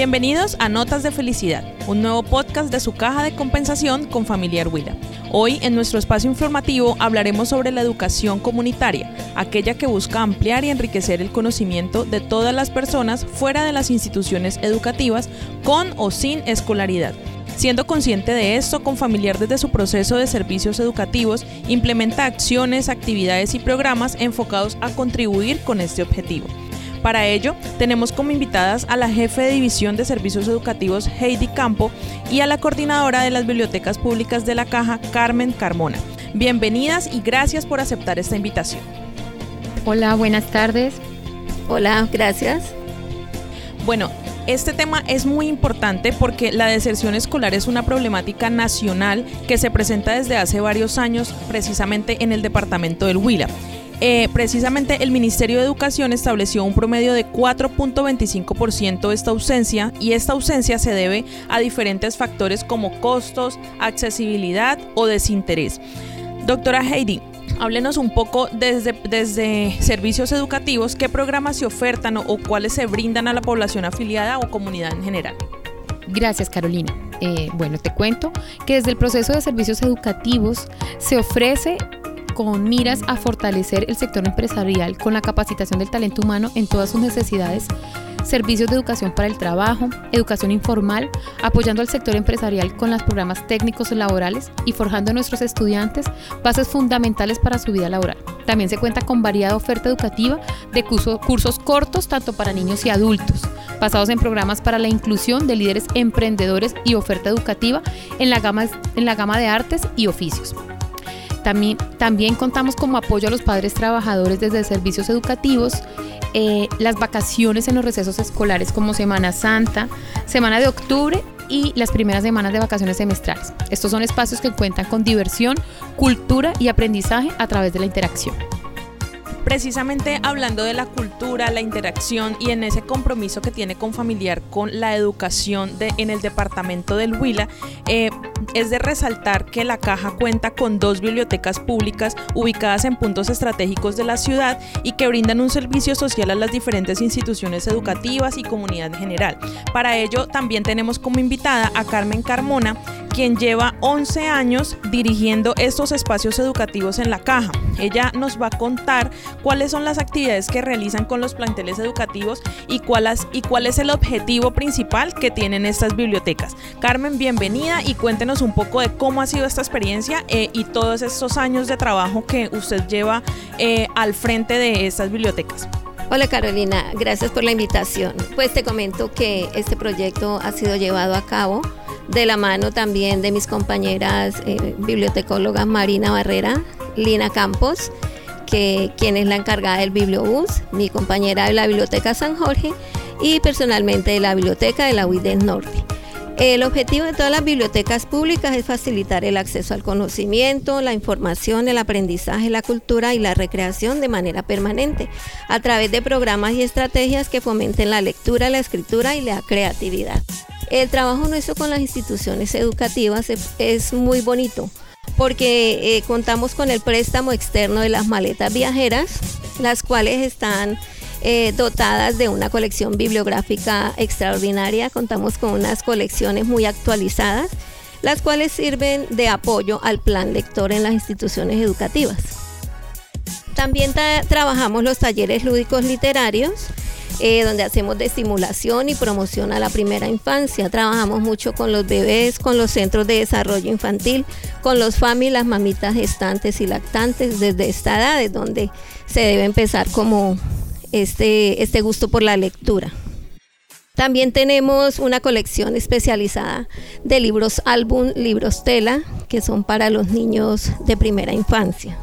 Bienvenidos a Notas de Felicidad, un nuevo podcast de su caja de compensación con Familiar Huila. Hoy en nuestro espacio informativo hablaremos sobre la educación comunitaria, aquella que busca ampliar y enriquecer el conocimiento de todas las personas fuera de las instituciones educativas con o sin escolaridad. Siendo consciente de esto, con familiar desde su proceso de servicios educativos, implementa acciones, actividades y programas enfocados a contribuir con este objetivo. Para ello, tenemos como invitadas a la jefe de División de Servicios Educativos Heidi Campo y a la coordinadora de las bibliotecas públicas de la Caja, Carmen Carmona. Bienvenidas y gracias por aceptar esta invitación. Hola, buenas tardes. Hola, gracias. Bueno, este tema es muy importante porque la deserción escolar es una problemática nacional que se presenta desde hace varios años precisamente en el departamento del Huila. Eh, precisamente el Ministerio de Educación estableció un promedio de 4.25% de esta ausencia y esta ausencia se debe a diferentes factores como costos, accesibilidad o desinterés. Doctora Heidi, háblenos un poco desde, desde servicios educativos, qué programas se ofertan o, cuáles se brindan a la población afiliada o comunidad en general. Gracias, Carolina. Eh, bueno, te cuento que desde el proceso de servicios educativos se ofrece con miras a fortalecer el sector empresarial con la capacitación del talento humano en todas sus necesidades, servicios de educación para el trabajo, educación informal, apoyando al sector empresarial con los programas técnicos laborales y forjando a nuestros estudiantes bases fundamentales para su vida laboral. También se cuenta con variada oferta educativa de cursos cortos tanto para niños y adultos, basados en programas para la inclusión de líderes emprendedores y oferta educativa en la gama, en la gama de artes y oficios. También, también contamos como apoyo a los padres trabajadores desde servicios educativos, eh, las vacaciones en los recesos escolares como Semana Santa, Semana de Octubre y las primeras semanas de vacaciones semestrales. Estos son espacios que cuentan con diversión, cultura y aprendizaje a través de la interacción precisamente hablando de la cultura, la interacción y en ese compromiso que tiene con familiar con la educación en el departamento del Huila, eh, es de resaltar que la caja cuenta con dos bibliotecas públicas ubicadas en puntos estratégicos de la ciudad y que brindan un servicio social a las diferentes instituciones educativas y comunidad en general. Para ello también tenemos como invitada a Carmen Carmona, quien lleva 11 años dirigiendo estos espacios educativos en la caja. Ella nos va a contar cuáles son las actividades que realizan con los planteles educativos y cuál, y cuál es el objetivo principal que tienen estas bibliotecas. Carmen, bienvenida y cuéntenos un poco de cómo ha sido esta experiencia eh, y todos estos años de trabajo que usted lleva eh, al frente de estas bibliotecas. Hola Carolina, gracias por la invitación. Pues te comento que este proyecto ha sido llevado a cabo de la mano también de mis compañeras eh, bibliotecólogas Marina Barrera, Lina Campos, que, quien es la encargada del Bibliobús, mi compañera de la Biblioteca San Jorge y personalmente de la Biblioteca de la UIDES Norte. El objetivo de todas las bibliotecas públicas es facilitar el acceso al conocimiento, la información, el aprendizaje, la cultura y la recreación de manera permanente, a través de programas y estrategias que fomenten la lectura, la escritura y la creatividad. El trabajo nuestro con las instituciones educativas es, muy bonito porque eh, contamos con el préstamo externo de las maletas viajeras, las cuales están eh, dotadas de una colección bibliográfica extraordinaria. Contamos con unas colecciones muy actualizadas, las cuales sirven de apoyo al plan lector en las instituciones educativas. También trabajamos los talleres lúdicos literarios, eh, donde hacemos de estimulación y promoción a la primera infancia. Trabajamos mucho con los bebés, con los centros de desarrollo infantil, con los FAMI, las mamitas gestantes y lactantes desde esta edad, es donde se debe empezar como este, este gusto por la lectura. También tenemos una colección especializada de libros álbum, libros tela, que son para los niños de primera infancia.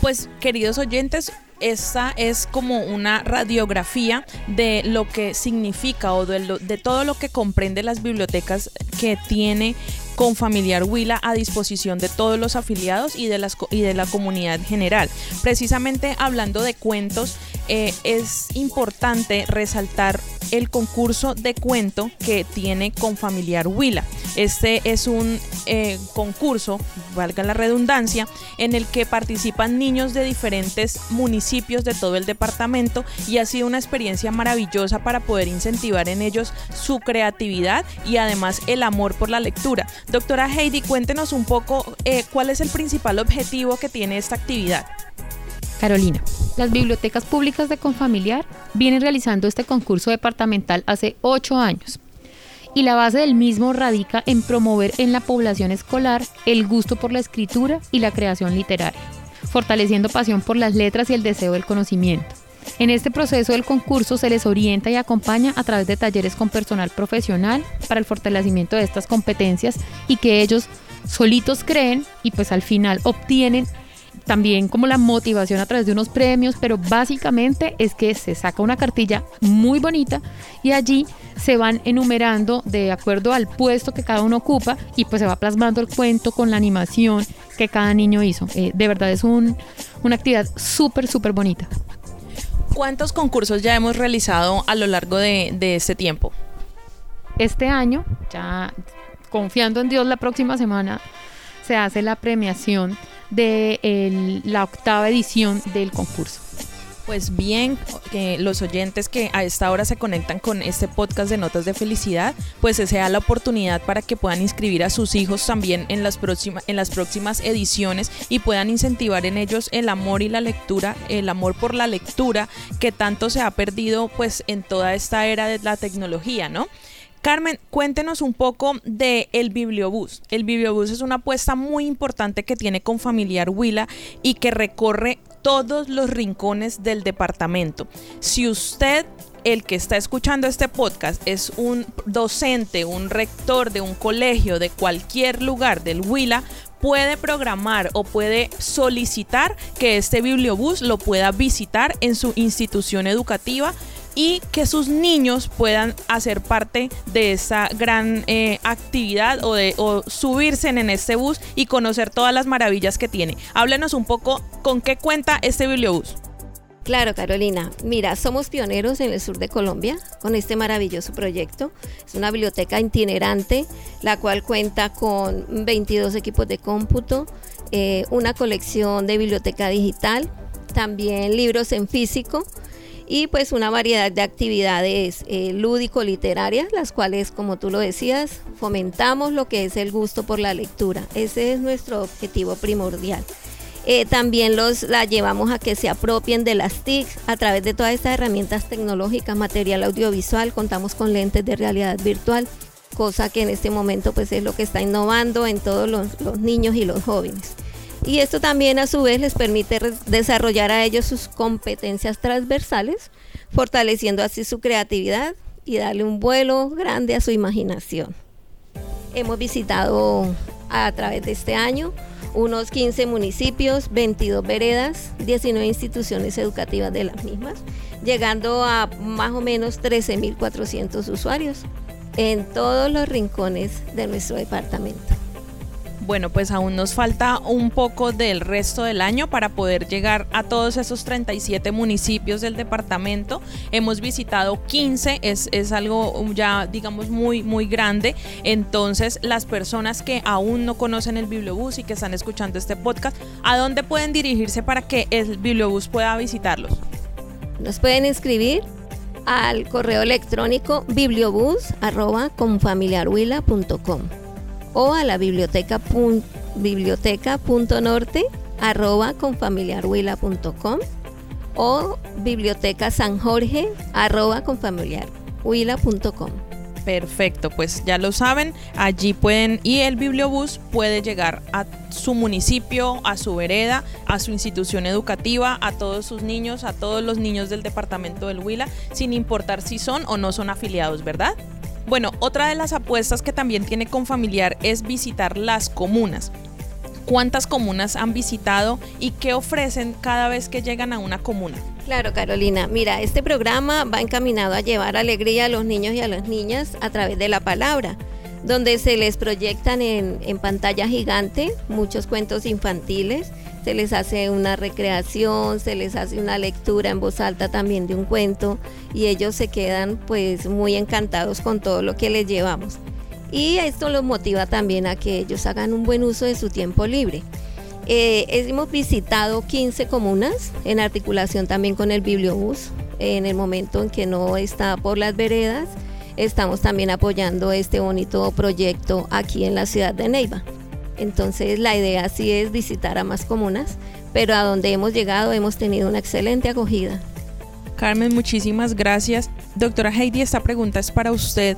Pues queridos oyentes, esta es como una radiografía de lo que significa o de, de, todo lo que comprende las bibliotecas que tiene con Familiar Huila a disposición de todos los afiliados y de, las, y de la comunidad general. Precisamente hablando de cuentos, eh, es importante resaltar el concurso de cuento que tiene Confamiliar Huila. Este es un eh, concurso, valga la redundancia, en el que participan niños de diferentes municipios de todo el departamento y ha sido una experiencia maravillosa para poder incentivar en ellos su creatividad y además el amor por la lectura. Doctora Heidi, cuéntenos un poco eh, cuál es el principal objetivo que tiene esta actividad. Carolina, las bibliotecas públicas de Confamiliar vienen realizando este concurso departamental hace ocho años y la base del mismo radica en promover en la población escolar el gusto por la escritura y la creación literaria, fortaleciendo pasión por las letras y el deseo del conocimiento. En este proceso del concurso se les orienta y acompaña a través de talleres con personal profesional para el fortalecimiento de estas competencias y que ellos solitos creen y pues al final obtienen también como la motivación a través de unos premios, pero básicamente es que se saca una cartilla muy bonita y allí se van enumerando de acuerdo al puesto que cada uno ocupa y pues se va plasmando el cuento con la animación que cada niño hizo. Eh, de verdad es un, una actividad súper, súper bonita. ¿Cuántos concursos ya hemos realizado a lo largo de, de este tiempo? Este año, ya confiando en Dios, la próxima semana se hace la premiación de la octava edición del concurso. Pues bien, que los oyentes que a esta hora se conectan con este podcast de Notas de Felicidad, pues se sea la oportunidad para que puedan inscribir a sus hijos también en las, en las próximas ediciones y puedan incentivar en ellos el amor y la lectura, el amor por la lectura que tanto se ha perdido pues en toda esta era de la tecnología, ¿no? Carmen, cuéntenos un poco de el Bibliobús. El Bibliobús es una apuesta muy importante que tiene con Familiar Huila y que recorre todos los rincones del departamento. Si usted el que está escuchando este podcast es un docente, un rector de un colegio de cualquier lugar del Huila, puede programar o puede solicitar que este bibliobús lo pueda visitar en su institución educativa y que sus niños puedan hacer parte de esa gran eh, actividad o, de, subirse en este bus y conocer todas las maravillas que tiene. Háblenos un poco con qué cuenta este bibliobús. Claro, Carolina. Mira, somos pioneros en el sur de Colombia con este maravilloso proyecto. Es una biblioteca itinerante, la cual cuenta con 22 equipos de cómputo, eh, una colección de biblioteca digital, también libros en físico, y pues una variedad de actividades eh, lúdico-literarias, las cuales, como tú lo decías, fomentamos lo que es el gusto por la lectura. Ese es nuestro objetivo primordial. Eh, también los la llevamos a que se apropien de las TIC a través de todas estas herramientas tecnológicas, material audiovisual, contamos con lentes de realidad virtual, cosa que en este momento pues es lo que está innovando en todos los niños y los jóvenes y esto también a su vez les permite desarrollar a ellos sus competencias transversales, fortaleciendo así su creatividad y darle un vuelo grande a su imaginación. Hemos visitado a través de este año unos 15 municipios, 22 veredas, 19 instituciones educativas de las mismas, llegando a más o menos 13.400 usuarios en todos los rincones de nuestro departamento. Bueno, pues aún nos falta un poco del resto del año para poder llegar a todos esos 37 municipios del departamento. Hemos visitado 15, es, es algo ya digamos muy, muy grande. Entonces, las personas que aún no conocen el Bibliobús y que están escuchando este podcast, ¿a dónde pueden dirigirse para que el Bibliobús pueda visitarlos? Nos pueden inscribir al correo electrónico bibliobús.confamiliarhuila.com o a la biblioteca biblioteca.norte arroba confamiliarhuila.com o biblioteca San Jorge arroba confamiliarhuila.com. Perfecto, pues ya lo saben, allí pueden y el bibliobús puede llegar a su municipio, a su vereda, a su institución educativa, a todos sus niños, a todos los niños del departamento del Huila, sin importar si son o no son afiliados, ¿verdad? Bueno, otra de las apuestas que también tiene con familiar es visitar las comunas. ¿Cuántas comunas han visitado y qué ofrecen cada vez que llegan a una comuna? Claro, Carolina. Mira, este programa va encaminado a llevar alegría a los niños y a las niñas a través de la palabra, donde se les proyectan en, en pantalla gigante muchos cuentos infantiles, se les hace una recreación, se les hace una lectura en voz alta también de un cuento y ellos se quedan pues muy encantados con todo lo que les llevamos. Y esto los motiva también a que ellos hagan un buen uso de su tiempo libre. Eh, hemos visitado 15 comunas en articulación también con el Bibliobús en el momento en que no está por las veredas. Estamos también apoyando este bonito proyecto aquí en la ciudad de Neiva. Entonces la idea sí es visitar a más comunas, pero a donde hemos llegado hemos tenido una excelente acogida. Carmen, muchísimas gracias. Doctora Heidi, esta pregunta es para usted.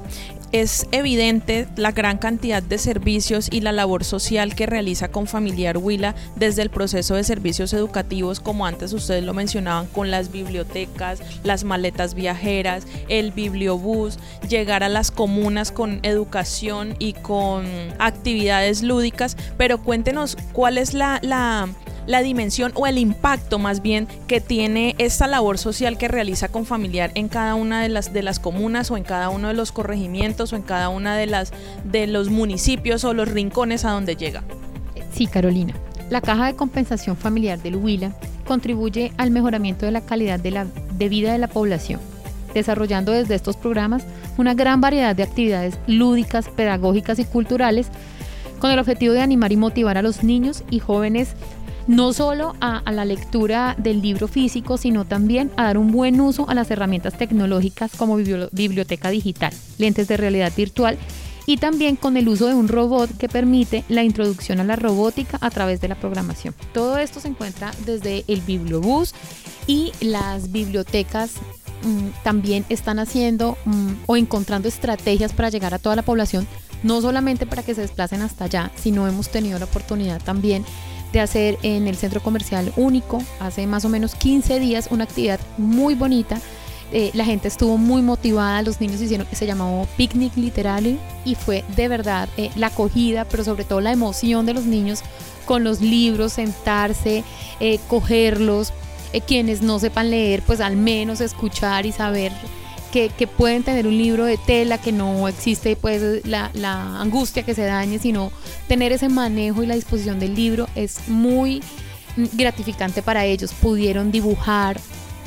Es evidente la gran cantidad de servicios y la labor social que realiza con Familiar Huila desde el proceso de servicios educativos, como antes ustedes lo mencionaban, con las bibliotecas, las maletas viajeras, el bibliobús, llegar a las comunas con educación y con actividades lúdicas. Pero cuéntenos cuál es la, la la dimensión o el impacto más bien que tiene esta labor social que realiza con familiar en cada una de las de las comunas o en cada uno de los corregimientos o en cada una de las de los municipios o los rincones a donde llega. Sí, Carolina. La Caja de Compensación Familiar del Huila contribuye al mejoramiento de la calidad de, la, de vida de la población, desarrollando desde estos programas una gran variedad de actividades lúdicas, pedagógicas y culturales con el objetivo de animar y motivar a los niños y jóvenes no solo a, la lectura del libro físico, sino también a dar un buen uso a las herramientas tecnológicas como biblioteca digital, lentes de realidad virtual y también con el uso de un robot que permite la introducción a la robótica a través de la programación. Todo esto se encuentra desde el Bibliobús y las bibliotecas mm, también están haciendo mm, o encontrando estrategias para llegar a toda la población, no solamente para que se desplacen hasta allá, sino hemos tenido la oportunidad también de hacer en el centro comercial único hace más o menos 15 días una actividad muy bonita. Eh, la gente estuvo muy motivada, los niños hicieron, se llamó Picnic Literario y fue de verdad eh, la acogida, pero sobre todo la emoción de los niños con los libros, sentarse, eh, cogerlos, quienes no sepan leer, pues al menos escuchar y saber que, pueden tener un libro de tela, que no existe pues la, angustia que se dañe, sino tener ese manejo y la disposición del libro es muy gratificante para ellos. Pudieron dibujar,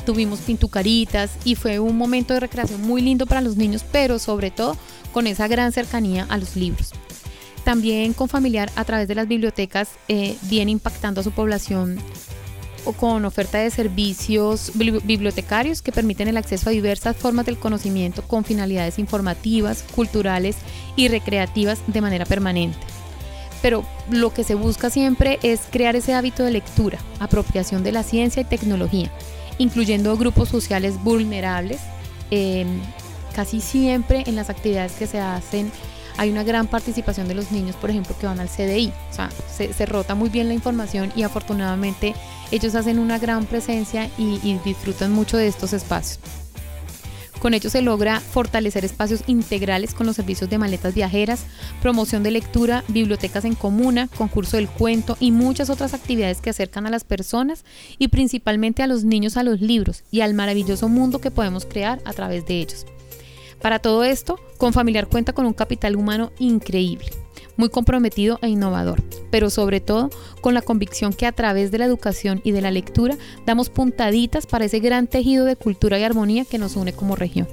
tuvimos pintucaritas y fue un momento de recreación muy lindo para los niños, pero sobre todo con esa gran cercanía a los libros. También con familiar a través de las bibliotecas eh, viene impactando a su población o con oferta de servicios bibliotecarios que permiten el acceso a diversas formas del conocimiento con finalidades informativas, culturales y recreativas de manera permanente. Pero lo que se busca siempre es crear ese hábito de lectura, apropiación de la ciencia y tecnología, incluyendo grupos sociales vulnerables. Em, casi siempre en las actividades que se hacen hay una gran participación de los niños, por ejemplo, que van al CDI. O sea, se, rota muy bien la información y afortunadamente ellos hacen una gran presencia y, y disfrutan mucho de estos espacios. Con ello se logra fortalecer espacios integrales con los servicios de maletas viajeras, promoción de lectura, bibliotecas en comuna, concurso del cuento y muchas otras actividades que acercan a las personas y principalmente a los niños a los libros y al maravilloso mundo que podemos crear a través de ellos. Para todo esto, Confamiliar cuenta con un capital humano increíble, muy comprometido e innovador, pero sobre todo con la convicción que a través de la educación y de la lectura damos puntaditas para ese gran tejido de cultura y armonía que nos une como región.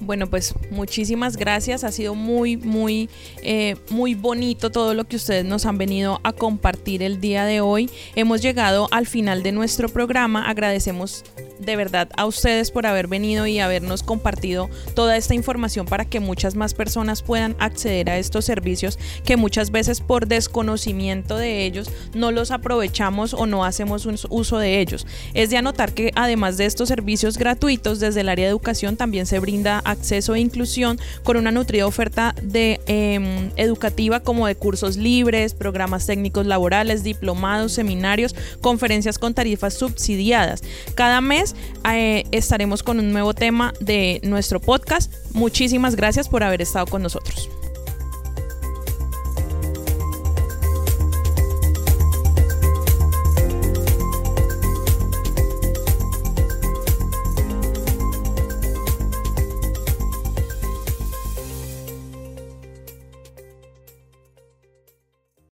Bueno, pues muchísimas gracias. Ha sido muy, muy, eh, muy bonito todo lo que ustedes nos han venido a compartir el día de hoy. Hemos llegado al final de nuestro programa. Agradecemos de verdad a ustedes por haber venido y habernos compartido toda esta información para que muchas más personas puedan acceder a estos servicios que muchas veces por desconocimiento de ellos no los aprovechamos o no hacemos un uso de ellos. Es de anotar que además de estos servicios gratuitos desde el área de educación también se brinda acceso e inclusión con una nutrida oferta de em, educativa como de cursos libres, programas técnicos laborales, diplomados, seminarios, conferencias con tarifas subsidiadas. Cada mes eh, estaremos con un nuevo tema de nuestro podcast. Muchísimas gracias por haber estado con nosotros.